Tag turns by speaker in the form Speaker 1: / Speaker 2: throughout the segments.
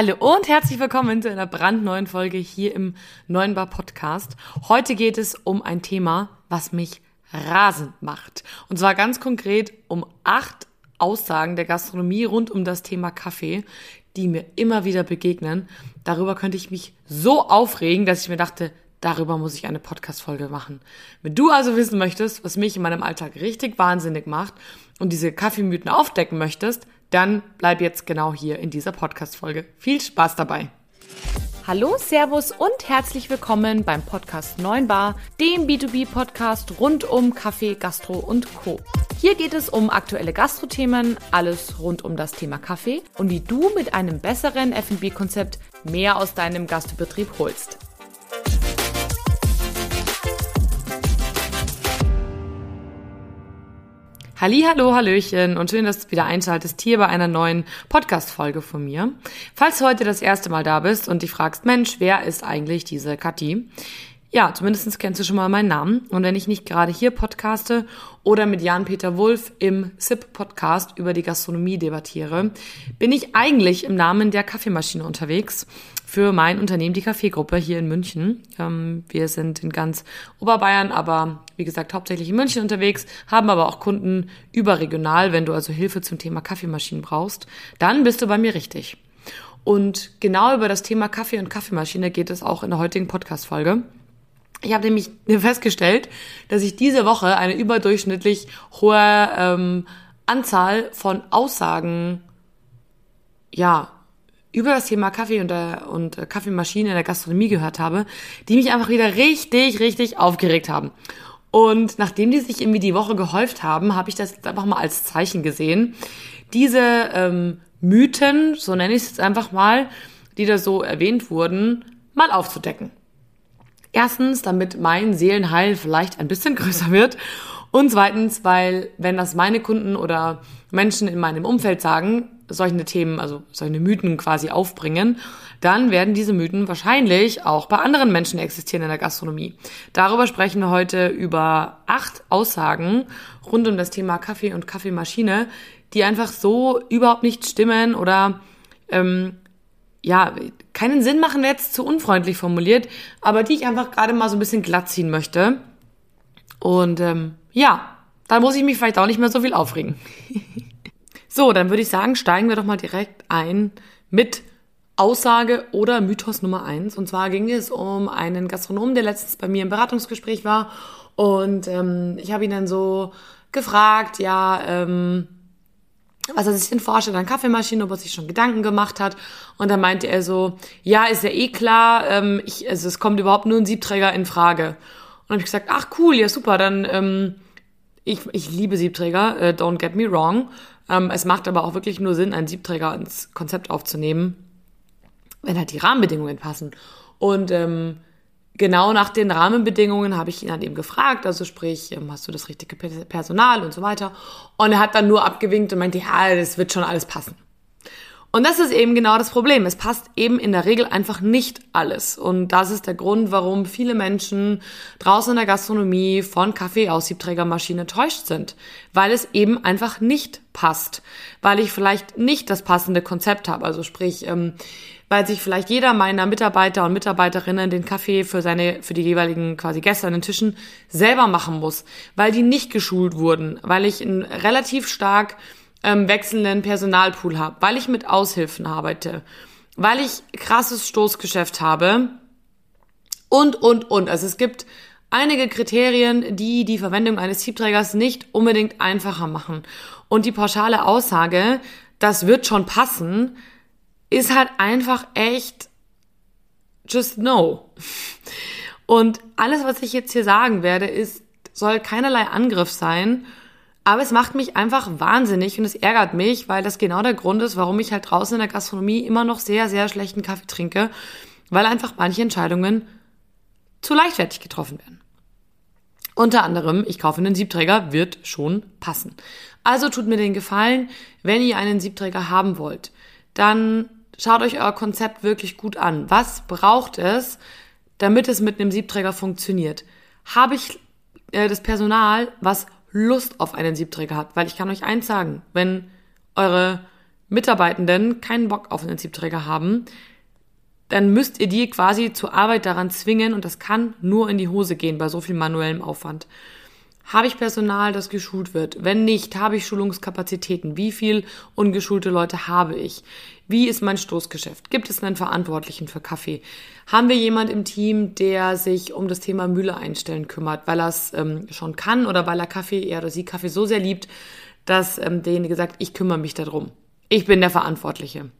Speaker 1: Hallo und herzlich willkommen zu einer brandneuen Folge hier im Neuen Bar Podcast. Heute geht es um ein Thema, was mich rasend macht. Und zwar ganz konkret um acht Aussagen der Gastronomie rund um das Thema Kaffee, die mir immer wieder begegnen. Darüber könnte ich mich so aufregen, dass ich mir dachte, darüber muss ich eine Podcast-Folge machen. Wenn du also wissen möchtest, was mich in meinem Alltag richtig wahnsinnig macht und diese Kaffeemythen aufdecken möchtest, dann bleib jetzt genau hier in dieser Podcast-Folge. Viel Spaß dabei!
Speaker 2: Hallo, Servus und herzlich willkommen beim Podcast 9 Bar, dem B2B-Podcast rund um Kaffee, Gastro und Co. Hier geht es um aktuelle Gastrothemen, alles rund um das Thema Kaffee und wie du mit einem besseren F&B-Konzept mehr aus deinem Gastbetrieb holst.
Speaker 1: Hallo, Hallöchen und schön, dass du wieder einschaltest hier bei einer neuen Podcast-Folge von mir. Falls du heute das erste Mal da bist und dich fragst, Mensch, wer ist eigentlich diese Kathi? Ja, zumindest kennst du schon mal meinen Namen. Und wenn ich nicht gerade hier podcaste oder mit Jan-Peter Wulff im SIP-Podcast über die Gastronomie debattiere, bin ich eigentlich im Namen der Kaffeemaschine unterwegs für mein Unternehmen, die Kaffeegruppe hier in München. Ähm, wir sind in ganz Oberbayern, aber wie gesagt hauptsächlich in München unterwegs, haben aber auch Kunden überregional. Wenn du also Hilfe zum Thema Kaffeemaschinen brauchst, dann bist du bei mir richtig. Und genau über das Thema Kaffee und Kaffeemaschine geht es auch in der heutigen Podcast-Folge. Ich habe nämlich festgestellt, dass ich diese Woche eine überdurchschnittlich hohe ähm, Anzahl von Aussagen ja über das Thema Kaffee und, äh, und äh, Kaffeemaschine in der Gastronomie gehört habe, die mich einfach wieder richtig, richtig aufgeregt haben. Und nachdem die sich irgendwie die Woche gehäuft haben, habe ich das einfach mal als Zeichen gesehen. Diese ähm, Mythen, so nenne ich es jetzt einfach mal, die da so erwähnt wurden, mal aufzudecken. Erstens, damit mein Seelenheil vielleicht ein bisschen größer wird. Und zweitens, weil wenn das meine Kunden oder Menschen in meinem Umfeld sagen, solche Themen, also solche Mythen quasi aufbringen, dann werden diese Mythen wahrscheinlich auch bei anderen Menschen existieren in der Gastronomie. Darüber sprechen wir heute über acht Aussagen rund um das Thema Kaffee und Kaffeemaschine, die einfach so überhaupt nicht stimmen oder ähm, ja, keinen Sinn machen, jetzt zu unfreundlich formuliert, aber die ich einfach gerade mal so ein bisschen glatt ziehen möchte. Und ähm, ja, dann muss ich mich vielleicht auch nicht mehr so viel aufregen. So, dann würde ich sagen, steigen wir doch mal direkt ein mit Aussage oder Mythos Nummer eins. Und zwar ging es um einen Gastronomen, der letztens bei mir im Beratungsgespräch war. Und ähm, ich habe ihn dann so gefragt, ja, ähm, was er sich denn vorstellt an Kaffeemaschinen, ob er sich schon Gedanken gemacht hat. Und dann meinte er so, ja, ist ja eh klar, ähm, ich, also es kommt überhaupt nur ein Siebträger in Frage. Und habe ich gesagt, ach cool, ja super, dann ähm, ich, ich liebe Siebträger, äh, don't get me wrong. Ähm, es macht aber auch wirklich nur Sinn, einen Siebträger ins Konzept aufzunehmen, wenn halt die Rahmenbedingungen passen. Und ähm, genau nach den Rahmenbedingungen habe ich ihn dann eben gefragt, also sprich, ähm, hast du das richtige Personal und so weiter. Und er hat dann nur abgewinkt und meinte, ja, das wird schon alles passen. Und das ist eben genau das Problem. Es passt eben in der Regel einfach nicht alles. Und das ist der Grund, warum viele Menschen draußen in der Gastronomie von Kaffee aus Siebträgermaschine täuscht sind. Weil es eben einfach nicht passt. Weil ich vielleicht nicht das passende Konzept habe. Also sprich, ähm, weil sich vielleicht jeder meiner Mitarbeiter und Mitarbeiterinnen den Kaffee für seine, für die jeweiligen quasi Gäste an den Tischen selber machen muss. Weil die nicht geschult wurden. Weil ich ein relativ stark ähm, wechselnden Personalpool habe, weil ich mit Aushilfen arbeite, weil ich krasses Stoßgeschäft habe und, und, und. Also es gibt einige Kriterien, die die Verwendung eines Siebträgers nicht unbedingt einfacher machen. Und die pauschale Aussage, das wird schon passen, ist halt einfach echt just no. Und alles, was ich jetzt hier sagen werde, ist, soll keinerlei Angriff sein aber es macht mich einfach wahnsinnig und es ärgert mich, weil das genau der Grund ist, warum ich halt draußen in der Gastronomie immer noch sehr, sehr schlechten Kaffee trinke, weil einfach manche Entscheidungen zu leichtfertig getroffen werden. Unter anderem, ich kaufe einen Siebträger, wird schon passen. Also tut mir den Gefallen, wenn ihr einen Siebträger haben wollt, dann schaut euch euer Konzept wirklich gut an. Was braucht es, damit es mit einem Siebträger funktioniert? Habe ich äh, das Personal, was Lust auf einen Siebträger habt. Weil ich kann euch eins sagen, wenn eure Mitarbeitenden keinen Bock auf einen Siebträger haben, dann müsst ihr die quasi zur Arbeit daran zwingen und das kann nur in die Hose gehen bei so viel manuellem Aufwand. Habe ich Personal, das geschult wird? Wenn nicht, habe ich Schulungskapazitäten? Wie viel ungeschulte Leute habe ich? Wie ist mein Stoßgeschäft? Gibt es einen Verantwortlichen für Kaffee? Haben wir jemand im Team, der sich um das Thema Mühle einstellen kümmert, weil er es ähm, schon kann oder weil er Kaffee, er oder sie Kaffee so sehr liebt, dass ähm, derjenige sagt, ich kümmere mich darum. Ich bin der Verantwortliche.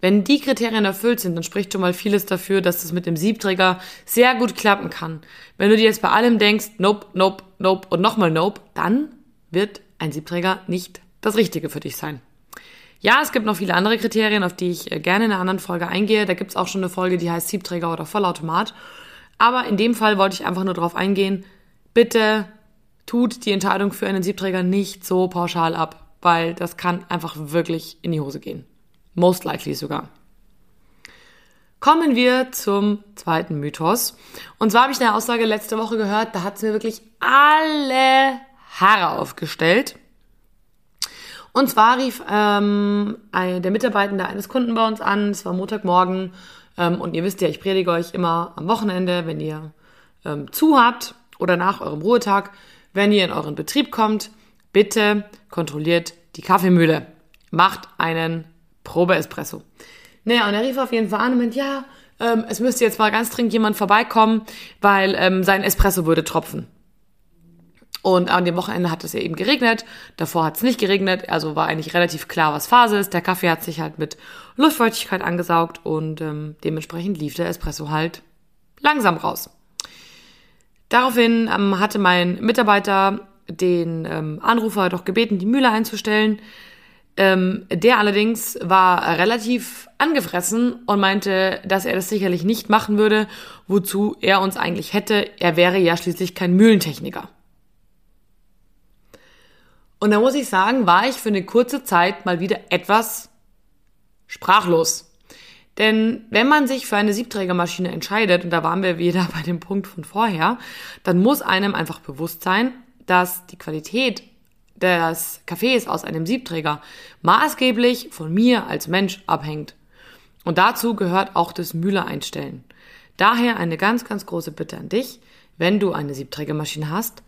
Speaker 1: Wenn die Kriterien erfüllt sind, dann spricht schon mal vieles dafür, dass das mit dem Siebträger sehr gut klappen kann. Wenn du dir jetzt bei allem denkst, nope, nope, nope und nochmal nope, dann wird ein Siebträger nicht das Richtige für dich sein. Ja, es gibt noch viele andere Kriterien, auf die ich äh, gerne in einer anderen Folge eingehe. Da gibt's auch schon eine Folge, die heißt Siebträger oder Vollautomat. Aber in dem Fall wollte ich einfach nur darauf eingehen, bitte tut die Entscheidung für einen Siebträger nicht so pauschal ab, weil das kann einfach wirklich in die Hose gehen. Most likely sogar. Kommen wir zum zweiten Mythos. Und zwar habe ich eine Aussage letzte Woche gehört, da hat es mir wirklich alle Haare aufgestellt. Und zwar rief ähm, der Mitarbeitende eines Kunden bei uns an, es war Montagmorgen ähm, und ihr wisst ja, ich predige euch immer am Wochenende, wenn ihr ähm, zu habt oder nach eurem Ruhetag, wenn ihr in euren Betrieb kommt, bitte kontrolliert die Kaffeemühle. Macht einen Probe-Espresso. Naja, und er rief auf jeden Fall an und meint, ja, ähm, es müsste jetzt mal ganz dringend jemand vorbeikommen, weil ähm, sein Espresso würde tropfen. Und an dem Wochenende hat es ja eben geregnet. Davor hat es nicht geregnet, also war eigentlich relativ klar, was Phase ist. Der Kaffee hat sich halt mit Luftfeuchtigkeit angesaugt und ähm, dementsprechend lief der Espresso halt langsam raus. Daraufhin ähm, hatte mein Mitarbeiter den ähm, Anrufer doch gebeten, die Mühle einzustellen. Ähm, der allerdings war relativ angefressen und meinte, dass er das sicherlich nicht machen würde, wozu er uns eigentlich hätte. Er wäre ja schließlich kein Mühlentechniker. Und da muss ich sagen, war ich für eine kurze Zeit mal wieder etwas sprachlos. Denn wenn man sich für eine Siebträgermaschine entscheidet, und da waren wir wieder bei dem Punkt von vorher, dann muss einem einfach bewusst sein, dass die Qualität des Kaffees aus einem Siebträger maßgeblich von mir als Mensch abhängt. Und dazu gehört auch das Mühle einstellen. Daher eine ganz, ganz große Bitte an dich. Wenn du eine Siebträgermaschine hast,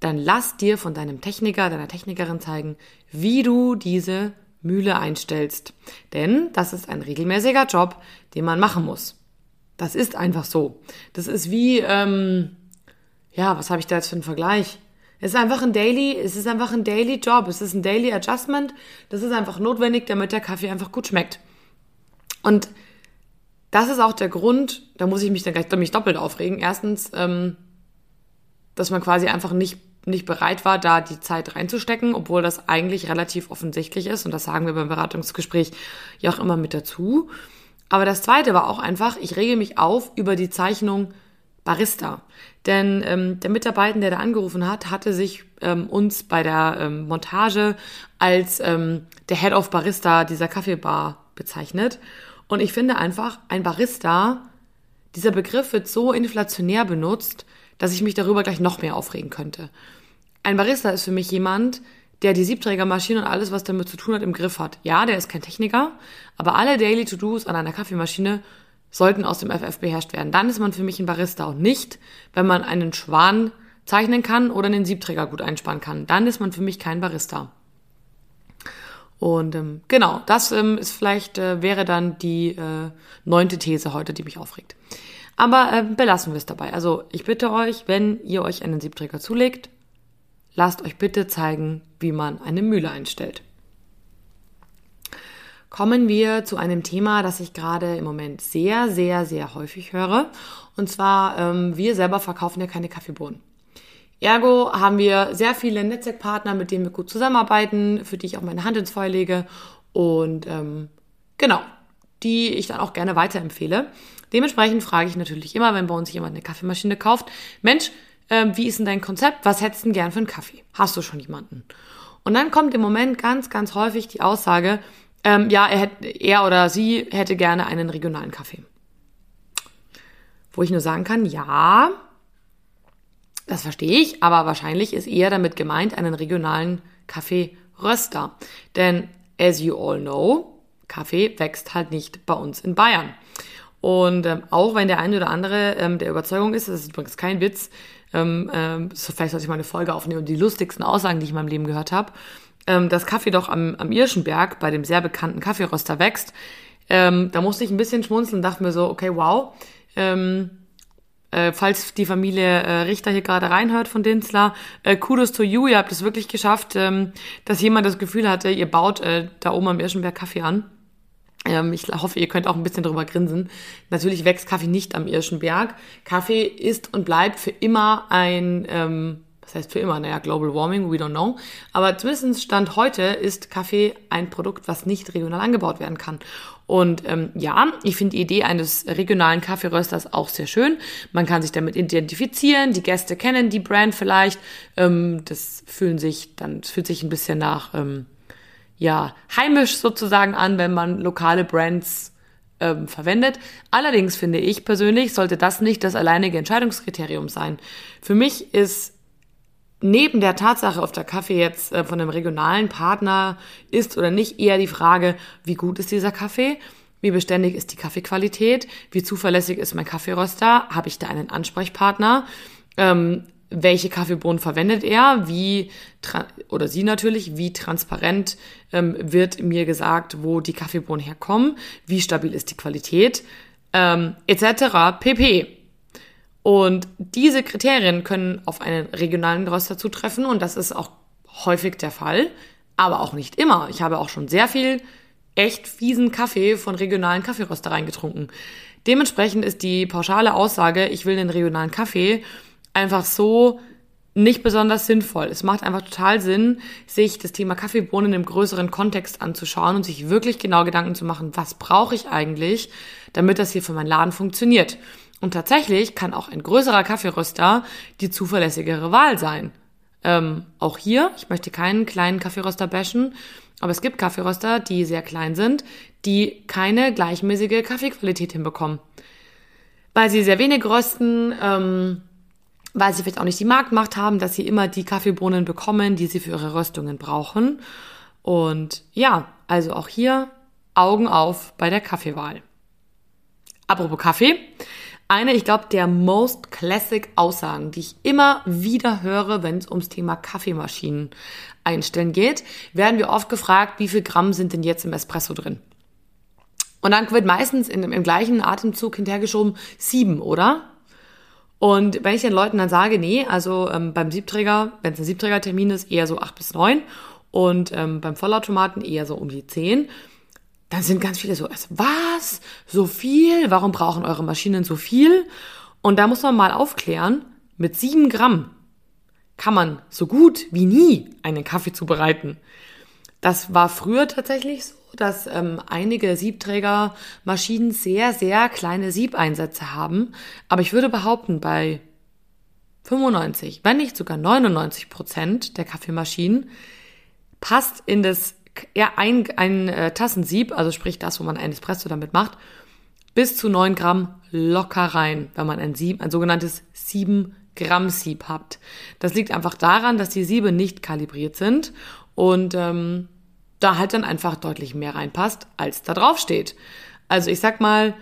Speaker 1: dann lass dir von deinem Techniker, deiner Technikerin zeigen, wie du diese Mühle einstellst. Denn das ist ein regelmäßiger Job, den man machen muss. Das ist einfach so. Das ist wie, ähm, ja, was habe ich da jetzt für einen Vergleich? Es ist einfach ein Daily, es ist einfach ein Daily Job, es ist ein Daily Adjustment. Das ist einfach notwendig, damit der Kaffee einfach gut schmeckt. Und das ist auch der Grund, da muss ich mich dann gleich mich doppelt aufregen. Erstens, ähm, dass man quasi einfach nicht, nicht bereit war, da die Zeit reinzustecken, obwohl das eigentlich relativ offensichtlich ist. Und das sagen wir beim Beratungsgespräch ja auch immer mit dazu. Aber das zweite war auch einfach, ich rege mich auf über die Zeichnung Barista. Denn ähm, der Mitarbeiter, der da angerufen hat, hatte sich ähm, uns bei der ähm, Montage als ähm, der Head of Barista dieser Kaffeebar bezeichnet. Und ich finde einfach, ein Barista, dieser Begriff wird so inflationär benutzt, dass ich mich darüber gleich noch mehr aufregen könnte. Ein Barista ist für mich jemand, der die Siebträgermaschine und alles, was damit zu tun hat, im Griff hat. Ja, der ist kein Techniker, aber alle Daily To-Dos an einer Kaffeemaschine sollten aus dem FF beherrscht werden. Dann ist man für mich ein Barista und nicht, wenn man einen Schwan zeichnen kann oder einen Siebträger gut einsparen kann. Dann ist man für mich kein Barista. Und ähm, genau, das ähm, ist vielleicht äh, wäre dann die äh, neunte These heute, die mich aufregt. Aber äh, belassen wir es dabei. Also ich bitte euch, wenn ihr euch einen Siebträger zulegt, lasst euch bitte zeigen, wie man eine Mühle einstellt kommen wir zu einem Thema, das ich gerade im Moment sehr, sehr, sehr häufig höre. Und zwar, ähm, wir selber verkaufen ja keine Kaffeebohnen. Ergo haben wir sehr viele Netzwerkpartner, mit denen wir gut zusammenarbeiten, für die ich auch meine Hand ins Feuer lege und ähm, genau, die ich dann auch gerne weiterempfehle. Dementsprechend frage ich natürlich immer, wenn bei uns jemand eine Kaffeemaschine kauft, Mensch, ähm, wie ist denn dein Konzept? Was hättest du denn gern für einen Kaffee? Hast du schon jemanden? Und dann kommt im Moment ganz, ganz häufig die Aussage, ähm, ja, er, hätte, er oder sie hätte gerne einen regionalen Kaffee. Wo ich nur sagen kann, ja, das verstehe ich, aber wahrscheinlich ist eher damit gemeint einen regionalen Kaffeeröster. Denn as you all know, Kaffee wächst halt nicht bei uns in Bayern. Und ähm, auch wenn der eine oder andere ähm, der Überzeugung ist, das ist übrigens kein Witz, ähm, ähm, so vielleicht sollte ich mal eine Folge aufnehmen und die lustigsten Aussagen, die ich in meinem Leben gehört habe, ähm, dass Kaffee doch am, am Irschenberg bei dem sehr bekannten Kaffeeröster wächst. Ähm, da musste ich ein bisschen schmunzeln und dachte mir so, okay, wow. Ähm, äh, falls die Familie äh, Richter hier gerade reinhört von Dinsler, äh, kudos to you, ihr habt es wirklich geschafft, ähm, dass jemand das Gefühl hatte, ihr baut äh, da oben am Irschenberg Kaffee an. Ähm, ich hoffe, ihr könnt auch ein bisschen drüber grinsen. Natürlich wächst Kaffee nicht am Irschenberg. Kaffee ist und bleibt für immer ein, ähm, was heißt für immer? Naja, Global Warming, we don't know. Aber zumindest Stand heute ist Kaffee ein Produkt, was nicht regional angebaut werden kann. Und ähm, ja, ich finde die Idee eines regionalen Kaffeerösters auch sehr schön. Man kann sich damit identifizieren, die Gäste kennen die Brand vielleicht. Ähm, das fühlen sich dann das fühlt sich ein bisschen nach ähm, ja, heimisch sozusagen an, wenn man lokale Brands ähm, verwendet. Allerdings finde ich persönlich, sollte das nicht das alleinige Entscheidungskriterium sein. Für mich ist neben der Tatsache, ob der Kaffee jetzt äh, von einem regionalen Partner ist oder nicht, eher die Frage, wie gut ist dieser Kaffee? Wie beständig ist die Kaffeequalität? Wie zuverlässig ist mein Kaffeeröster? Habe ich da einen Ansprechpartner? Ähm, welche Kaffeebohnen verwendet er, wie oder sie natürlich, wie transparent ähm, wird mir gesagt, wo die Kaffeebohnen herkommen, wie stabil ist die Qualität, ähm, etc. pp. Und diese Kriterien können auf einen regionalen Röster zutreffen und das ist auch häufig der Fall, aber auch nicht immer. Ich habe auch schon sehr viel echt fiesen Kaffee von regionalen Kaffeeröstereien getrunken. Dementsprechend ist die pauschale Aussage, ich will einen regionalen Kaffee, einfach so nicht besonders sinnvoll. Es macht einfach total Sinn, sich das Thema Kaffeebohnen im größeren Kontext anzuschauen und sich wirklich genau Gedanken zu machen, was brauche ich eigentlich, damit das hier für meinen Laden funktioniert. Und tatsächlich kann auch ein größerer Kaffeeröster die zuverlässigere Wahl sein. Ähm, auch hier, ich möchte keinen kleinen Kaffeeröster bashen, aber es gibt Kaffeeröster, die sehr klein sind, die keine gleichmäßige Kaffeequalität hinbekommen. Weil sie sehr wenig rösten, ähm, weil sie vielleicht auch nicht die Marktmacht haben, dass sie immer die Kaffeebohnen bekommen, die sie für ihre Röstungen brauchen. Und ja, also auch hier Augen auf bei der Kaffeewahl. Apropos Kaffee. Eine, ich glaube, der most classic Aussagen, die ich immer wieder höre, wenn es ums Thema Kaffeemaschinen einstellen geht, werden wir oft gefragt, wie viel Gramm sind denn jetzt im Espresso drin? Und dann wird meistens in, im gleichen Atemzug hinterhergeschoben, sieben, oder? Und wenn ich den Leuten dann sage, nee, also ähm, beim Siebträger, wenn es ein Siebträgertermin ist, eher so acht bis neun und ähm, beim Vollautomaten eher so um die zehn, dann sind ganz viele so, was? So viel? Warum brauchen eure Maschinen so viel? Und da muss man mal aufklären, mit sieben Gramm kann man so gut wie nie einen Kaffee zubereiten. Das war früher tatsächlich so, dass ähm, einige Siebträgermaschinen sehr, sehr kleine Siebeinsätze haben. Aber ich würde behaupten, bei 95, wenn nicht sogar 99 Prozent der Kaffeemaschinen passt in das ja, ein, ein äh, Tassensieb, also sprich das, wo man ein Espresso damit macht, bis zu 9 Gramm locker rein, wenn man ein Sieb, ein sogenanntes 7 Gramm Sieb hat. Das liegt einfach daran, dass die Siebe nicht kalibriert sind und ähm, da halt dann einfach deutlich mehr reinpasst, als da drauf steht. Also ich sag mal,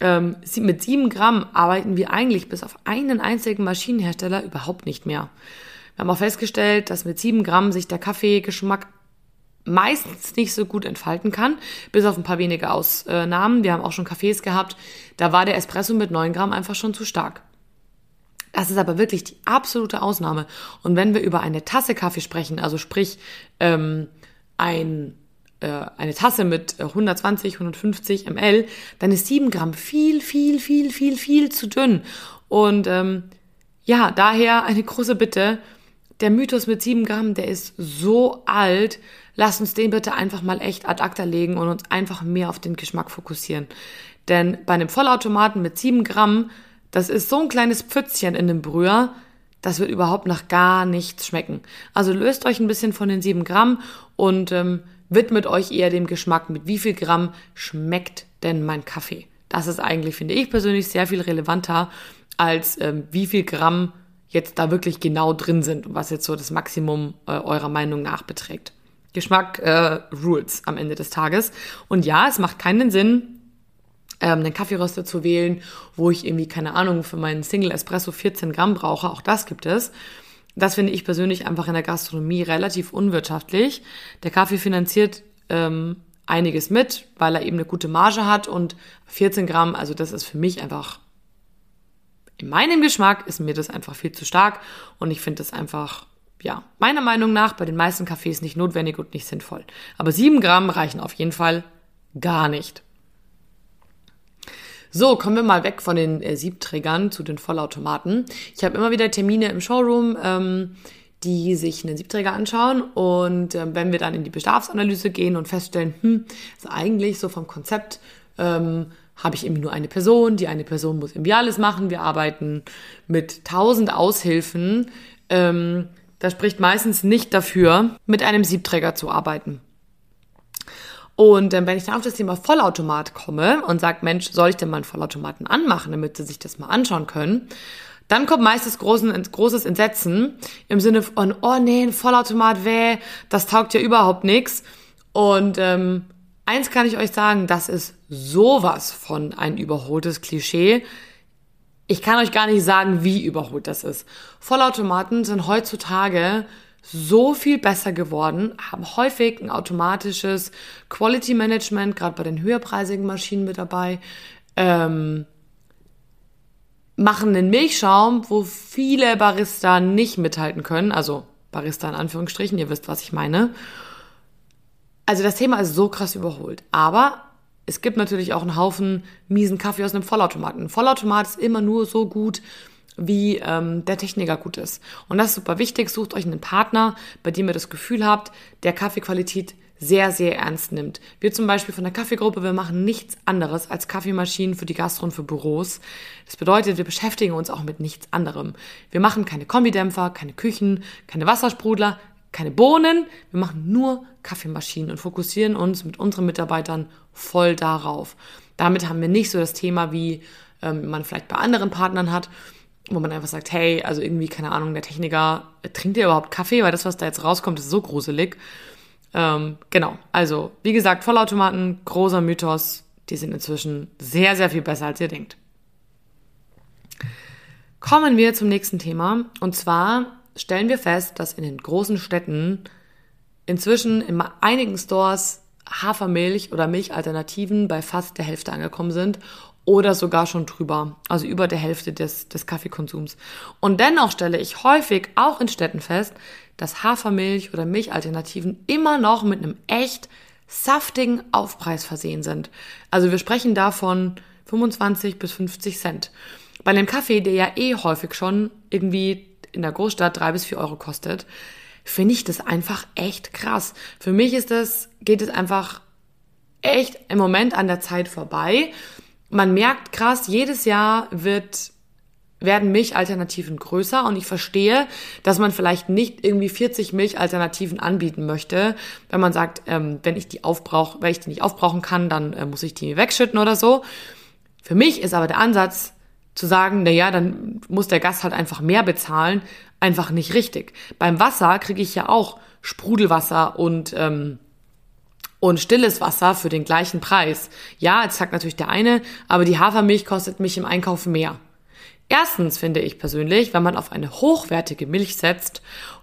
Speaker 1: ähm, mit sieben Gramm arbeiten wir eigentlich bis auf einen einzigen Maschinenhersteller überhaupt nicht mehr. Wir haben auch festgestellt, dass mit sieben Gramm sich der Kaffeegeschmack meistens nicht so gut entfalten kann, bis auf ein paar wenige Ausnahmen. Wir haben auch schon Kaffees gehabt, da war der Espresso mit neun Gramm einfach schon zu stark. Das ist aber wirklich die absolute Ausnahme. Und wenn wir über eine Tasse Kaffee sprechen, also sprich ähm, ein, äh, eine Tasse mit 120, 150 ml, dann ist 7 Gramm viel, viel, viel, viel, viel zu dünn. Und ähm, ja, daher eine große Bitte. Der Mythos mit 7 Gramm, der ist so alt. Lasst uns den bitte einfach mal echt ad acta legen und uns einfach mehr auf den Geschmack fokussieren. Denn bei einem Vollautomaten mit 7 Gramm, das ist so ein kleines Pfützchen in dem Brüher, das wird überhaupt nach gar nichts schmecken. Also löst euch ein bisschen von den 7 Gramm und ähm, widmet euch eher dem Geschmack, mit wie viel Gramm schmeckt denn mein Kaffee. Das ist eigentlich, finde ich persönlich, sehr viel relevanter, als ähm, wie viel Gramm jetzt da wirklich genau drin sind und was jetzt so das Maximum äh, eurer Meinung nach beträgt. Geschmack äh, rules am Ende des Tages. Und ja, es macht keinen Sinn, ähm, einen Kaffeeröster zu wählen, wo ich irgendwie, keine Ahnung, für meinen Single Espresso 14 Gramm brauche. Auch das gibt es. Das finde ich persönlich einfach in der Gastronomie relativ unwirtschaftlich. Der Kaffee finanziert ähm, einiges mit, weil er eben eine gute Marge hat und 14 Gramm, also das ist für mich einfach, in meinem Geschmack ist mir das einfach viel zu stark und ich finde das einfach, ja, meiner Meinung nach bei den meisten Kaffees nicht notwendig und nicht sinnvoll. Aber 7 Gramm reichen auf jeden Fall gar nicht. So, kommen wir mal weg von den äh, Siebträgern zu den Vollautomaten. Ich habe immer wieder Termine im Showroom, ähm, die sich einen Siebträger anschauen und äh, wenn wir dann in die Bedarfsanalyse gehen und feststellen, hm, ist eigentlich so vom Konzept ähm, habe ich irgendwie nur eine Person, die eine Person muss irgendwie alles machen. Wir arbeiten mit tausend Aushilfen. Ähm, das spricht meistens nicht dafür, mit einem Siebträger zu arbeiten. Und ähm, wenn ich dann auf das Thema Vollautomat komme und sage, Mensch, soll ich denn mal einen Vollautomaten anmachen, damit sie sich das mal anschauen können, dann kommt meistens großes Entsetzen im Sinne von, oh nee, ein Vollautomat, weh, das taugt ja überhaupt nichts. Und ähm, eins kann ich euch sagen, das ist sowas von ein überholtes Klischee. Ich kann euch gar nicht sagen, wie überholt das ist. Vollautomaten sind heutzutage so viel besser geworden, haben häufig ein automatisches Quality Management, gerade bei den höherpreisigen Maschinen mit dabei, ähm, machen einen Milchschaum, wo viele Barista nicht mithalten können, also Barista in Anführungsstrichen, ihr wisst, was ich meine. Also das Thema ist so krass überholt, aber es gibt natürlich auch einen Haufen miesen Kaffee aus einem Vollautomaten. Ein Vollautomat ist immer nur so gut, wie ähm, der Techniker gut ist. Und das ist super wichtig. Sucht euch einen Partner, bei dem ihr das Gefühl habt, der Kaffeequalität sehr, sehr ernst nimmt. Wir zum Beispiel von der Kaffeegruppe, wir machen nichts anderes als Kaffeemaschinen für die Gastro und für Büros. Das bedeutet, wir beschäftigen uns auch mit nichts anderem. Wir machen keine Kombidämpfer, keine Küchen, keine Wassersprudler, keine Bohnen. Wir machen nur Kaffeemaschinen und fokussieren uns mit unseren Mitarbeitern voll darauf. Damit haben wir nicht so das Thema, wie ähm, man vielleicht bei anderen Partnern hat, wo man einfach sagt, hey, also irgendwie, keine Ahnung, der Techniker, trinkt ihr überhaupt Kaffee? Weil das, was da jetzt rauskommt, ist so gruselig. Ähm, genau, also wie gesagt, Vollautomaten, großer Mythos, die sind inzwischen sehr, sehr viel besser, als ihr denkt. Kommen wir zum nächsten Thema. Und zwar stellen wir fest, dass in den großen Städten inzwischen in einigen Stores Hafermilch oder Milchalternativen bei fast der Hälfte angekommen sind oder sogar schon drüber, also über der Hälfte des, des Kaffeekonsums. Und dennoch stelle ich häufig auch in Städten fest, dass Hafermilch oder Milchalternativen immer noch mit einem echt saftigen Aufpreis versehen sind. Also wir sprechen davon 25 bis 50 Cent. Bei einem Kaffee, der ja eh häufig schon irgendwie in der Großstadt drei bis vier Euro kostet, finde ich das einfach echt krass. Für mich ist das, geht es einfach echt im Moment an der Zeit vorbei man merkt krass, jedes Jahr wird werden Milchalternativen größer und ich verstehe, dass man vielleicht nicht irgendwie 40 Milchalternativen anbieten möchte, wenn man sagt, ähm, wenn ich die aufbrauche, wenn ich die nicht aufbrauchen kann, dann äh, muss ich die wegschütten oder so. Für mich ist aber der Ansatz zu sagen, na ja, dann muss der Gast halt einfach mehr bezahlen, einfach nicht richtig. Beim Wasser kriege ich ja auch Sprudelwasser und ähm, und stilles Wasser für den gleichen Preis. Ja, jetzt sagt natürlich der eine, aber die Hafermilch kostet mich im Einkauf mehr. Erstens finde ich persönlich, wenn man auf eine hochwertige Milch setzt,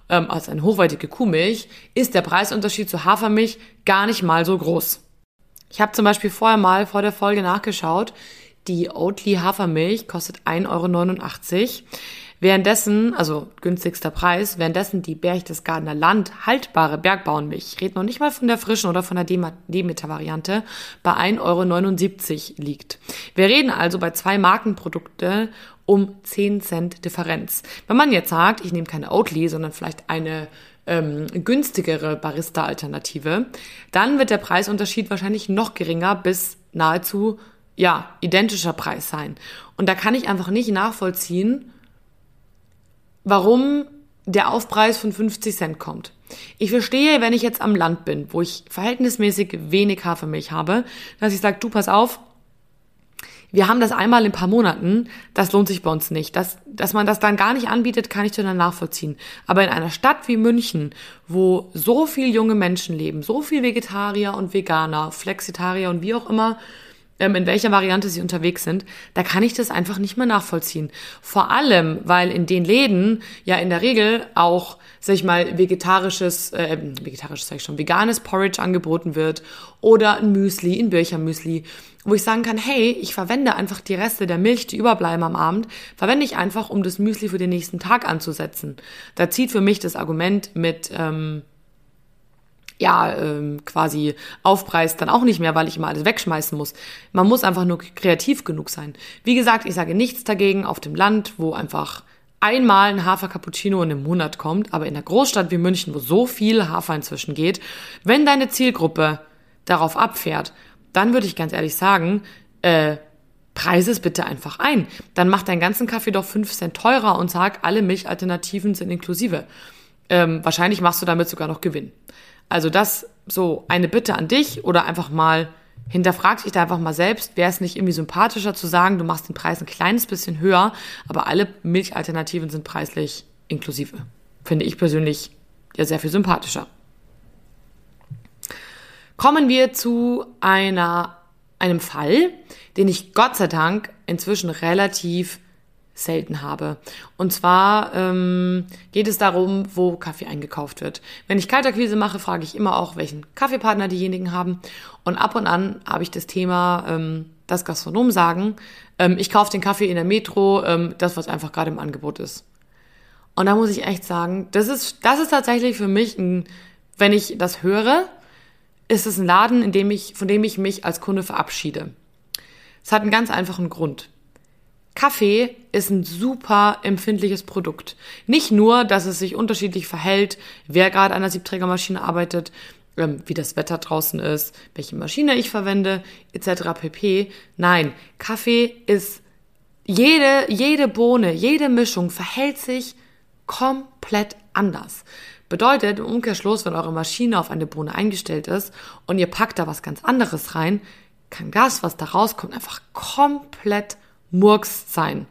Speaker 1: ähm, also eine hochwertige Kuhmilch, ist der Preisunterschied zur Hafermilch gar nicht mal so groß. Ich habe zum Beispiel vorher mal vor der Folge nachgeschaut. Die Oatly Hafermilch kostet 1,89 Euro. Währenddessen, also günstigster Preis, währenddessen die Berchtesgadener Land haltbare Bergbauernmilch, ich rede noch nicht mal von der frischen oder von der Demeter-Variante, bei 1,79 Euro liegt. Wir reden also bei zwei Markenprodukte um 10 Cent Differenz. Wenn man jetzt sagt, ich nehme keine Oatly, sondern vielleicht eine ähm, günstigere Barista-Alternative, dann wird der Preisunterschied wahrscheinlich noch geringer bis nahezu ja, identischer Preis sein. Und da kann ich einfach nicht nachvollziehen, warum der Aufpreis von 50 Cent kommt. Ich verstehe, wenn ich jetzt am Land bin, wo ich verhältnismäßig wenig Hafermilch habe, dass ich sage, du pass auf, wir haben das einmal in ein paar Monaten, das lohnt sich bei uns nicht. Das, dass man das dann gar nicht anbietet, kann ich total nachvollziehen. Aber in einer Stadt wie München, wo so viel junge Menschen leben, so viel Vegetarier und Veganer, Flexitarier und wie auch immer, ähm, in welcher Variante sie unterwegs sind, da kann ich das einfach nicht mehr nachvollziehen. Vor allem, weil in den Läden ja in der Regel auch, sag ich mal, vegetarisches, äh, vegetarisches sag ich schon, veganes Porridge angeboten wird oder ein Müsli, ein Birchermüsli, wo ich sagen kann, hey, ich verwende einfach die Reste der Milch, die überbleiben am Abend, verwende ich einfach, um das Müsli für den nächsten Tag anzusetzen. Da zieht für mich das Argument mit, ähm, ja, ähm, quasi Aufpreis dann auch nicht mehr, weil ich immer alles wegschmeißen muss. Man muss einfach nur kreativ genug sein. Wie gesagt, ich sage nichts dagegen auf dem Land, wo einfach einmal ein Hafer Cappuccino in einem Monat kommt, aber in einer Großstadt wie München, wo so viel Hafer inzwischen geht, wenn deine Zielgruppe darauf abfährt, dann würde ich ganz ehrlich sagen, äh, preise es bitte einfach ein. Dann mach deinen ganzen Kaffee doch 5 Cent teurer und sag, alle Milchalternativen sind inklusive. Ähm, wahrscheinlich machst du damit sogar noch Gewinn. Also das so eine Bitte an dich oder einfach mal hinterfrag dich da einfach mal selbst, wäre es nicht irgendwie sympathischer zu sagen, du machst den Preis ein kleines bisschen höher, aber alle Milchalternativen sind preislich inklusive. Finde ich persönlich ja sehr viel sympathischer. Kommen wir zu einer, einem Fall, den ich Gott sei Dank inzwischen relativ selten habe. Und zwar ähm, geht es darum, wo Kaffee eingekauft wird. Wenn ich Kaltakquise mache, frage ich immer auch, welchen Kaffeepartner diejenigen haben. Und ab und an habe ich das Thema, ähm, dass Gastronomen sagen, ähm, ich kaufe den Kaffee in der Metro, ähm, das, was einfach gerade im Angebot ist. Und da muss ich echt sagen, das ist, das ist tatsächlich für mich ein, wenn ich das höre, ist es ein Laden, in dem ich, von dem ich mich als Kunde verabschiede. Es hat einen ganz einfachen Grund. Kaffee ist ein super empfindliches Produkt. Nicht nur, dass es sich unterschiedlich verhält, wer gerade an der Siebträgermaschine arbeitet, ähm, wie das Wetter draußen ist, welche Maschine ich verwende, etc. pp. Nein, Kaffee ist jede, jede Bohne, jede Mischung verhält sich komplett anders. Bedeutet im Umkehrschluss, wenn eure Maschine auf eine Bohne eingestellt ist und ihr packt da was ganz anderes rein, kann Gas, was da rauskommt, einfach komplett Murks sein.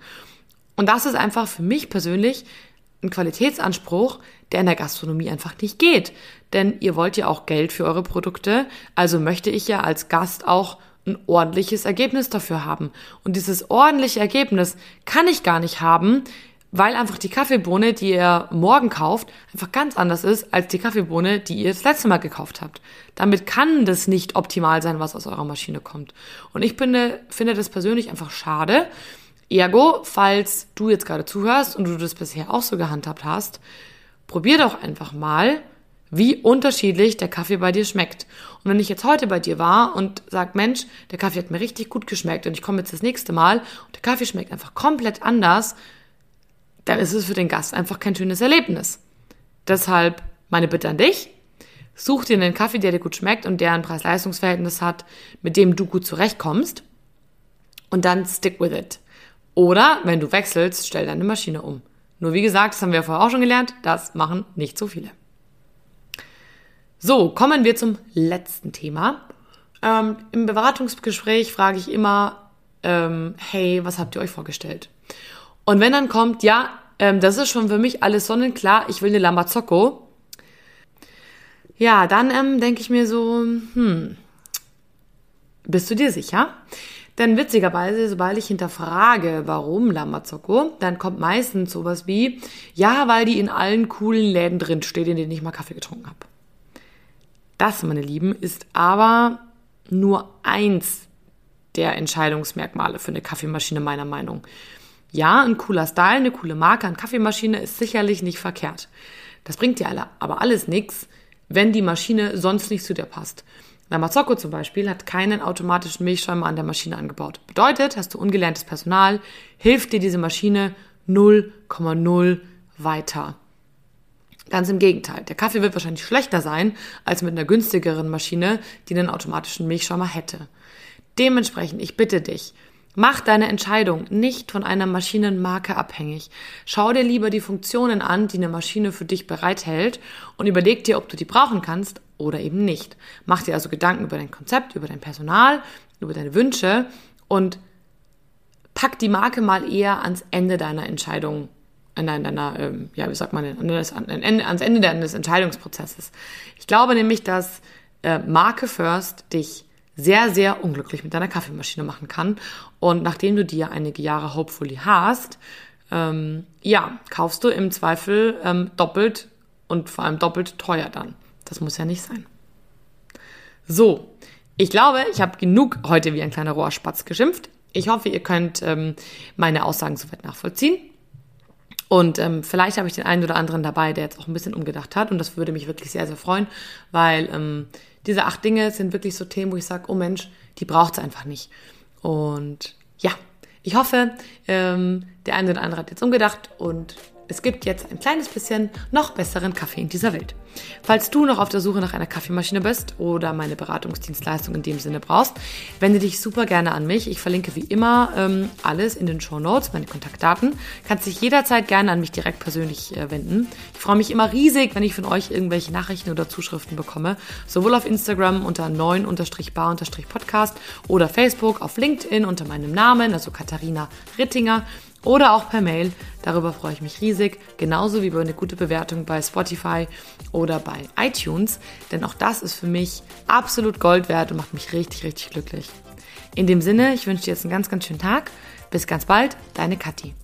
Speaker 1: Und das ist einfach für mich persönlich ein Qualitätsanspruch, der in der Gastronomie einfach nicht geht. Denn ihr wollt ja auch Geld für eure Produkte, also möchte ich ja als Gast auch ein ordentliches Ergebnis dafür haben. Und dieses ordentliche Ergebnis kann ich gar nicht haben, weil einfach die Kaffeebohne, die ihr morgen kauft, einfach ganz anders ist als die Kaffeebohne, die ihr das letzte Mal gekauft habt. Damit kann das nicht optimal sein, was aus eurer Maschine kommt. Und ich finde, finde das persönlich einfach schade. Ergo, falls du jetzt gerade zuhörst und du das bisher auch so gehandhabt hast, probier doch einfach mal, wie unterschiedlich der Kaffee bei dir schmeckt. Und wenn ich jetzt heute bei dir war und sag, Mensch, der Kaffee hat mir richtig gut geschmeckt und ich komme jetzt das nächste Mal und der Kaffee schmeckt einfach komplett anders, dann ist es für den Gast einfach kein schönes Erlebnis. Deshalb meine Bitte an dich, such dir einen Kaffee, der dir gut schmeckt und der ein Preis-Leistungs-Verhältnis hat, mit dem du gut zurechtkommst und dann stick with it. Oder, wenn du wechselst, stell deine Maschine um. Nur wie gesagt, das haben wir vorher auch schon gelernt, das machen nicht so viele. So, kommen wir zum letzten Thema. Ähm, Im Beratungsgespräch frage ich immer, ähm, hey, was habt ihr euch vorgestellt? Und wenn dann kommt, ja, ähm, das ist schon für mich alles sonnenklar, ich will eine Lamazocco, ja, dann ähm, denke ich mir so, hm, bist du dir sicher? Denn witzigerweise, sobald ich hinterfrage, warum Lamazocco, dann kommt meistens sowas wie, ja, weil die in allen coolen Läden drin steht, in denen ich mal Kaffee getrunken habe. Das, meine Lieben, ist aber nur eins der Entscheidungsmerkmale für eine Kaffeemaschine meiner Meinung. Ja, ein cooler Style, eine coole Marke an Kaffeemaschine ist sicherlich nicht verkehrt. Das bringt dir alle, aber alles nichts, wenn die Maschine sonst nicht zu dir passt. La Mazzocco zum Beispiel hat keinen automatischen Milchschäumer an der Maschine angebaut. Bedeutet, hast du ungelerntes Personal, hilft dir diese Maschine 0,0 weiter. Ganz im Gegenteil. Der Kaffee wird wahrscheinlich schlechter sein als mit einer günstigeren Maschine, die einen automatischen Milchschäumer hätte. Dementsprechend, ich bitte dich, Mach deine Entscheidung nicht von einer Maschinenmarke abhängig. Schau dir lieber die Funktionen an, die eine Maschine für dich bereithält und überleg dir, ob du die brauchen kannst oder eben nicht. Mach dir also Gedanken über dein Konzept, über dein Personal, über deine Wünsche und pack die Marke mal eher ans Ende deiner Entscheidung, an deiner, ähm, ja, wie sagt man, denn, ans Ende deines Entscheidungsprozesses. Ich glaube nämlich, dass äh, Marke First dich sehr, sehr unglücklich mit deiner Kaffeemaschine machen kann. Und nachdem du dir einige Jahre hopefully hast, ähm, ja, kaufst du im Zweifel ähm, doppelt und vor allem doppelt teuer dann. Das muss ja nicht sein. So, ich glaube, ich habe genug heute wie ein kleiner Rohrspatz geschimpft. Ich hoffe, ihr könnt ähm, meine Aussagen soweit nachvollziehen. Und ähm, vielleicht habe ich den einen oder anderen dabei, der jetzt auch ein bisschen umgedacht hat. Und das würde mich wirklich sehr, sehr freuen, weil ähm, diese acht Dinge sind wirklich so Themen, wo ich sage, oh Mensch, die braucht es einfach nicht. Und ja, ich hoffe, ähm, der eine oder andere hat jetzt umgedacht und es gibt jetzt ein kleines bisschen noch besseren Kaffee in dieser Welt. Falls du noch auf der Suche nach einer Kaffeemaschine bist oder meine Beratungsdienstleistung in dem Sinne brauchst, wende dich super gerne an mich. Ich verlinke wie immer ähm, alles in den Show Notes, meine Kontaktdaten. Kannst dich jederzeit gerne an mich direkt persönlich äh, wenden. Ich freue mich immer riesig, wenn ich von euch irgendwelche Nachrichten oder Zuschriften bekomme. Sowohl auf Instagram unter 9-bar-podcast oder Facebook, auf LinkedIn unter meinem Namen, also Katharina Rittinger oder auch per Mail. Darüber freue ich mich riesig, genauso wie über eine gute Bewertung bei Spotify oder bei iTunes, denn auch das ist für mich absolut Gold wert und macht mich richtig, richtig glücklich. In dem Sinne, ich wünsche dir jetzt einen ganz, ganz schönen Tag. Bis ganz bald, deine Kathi.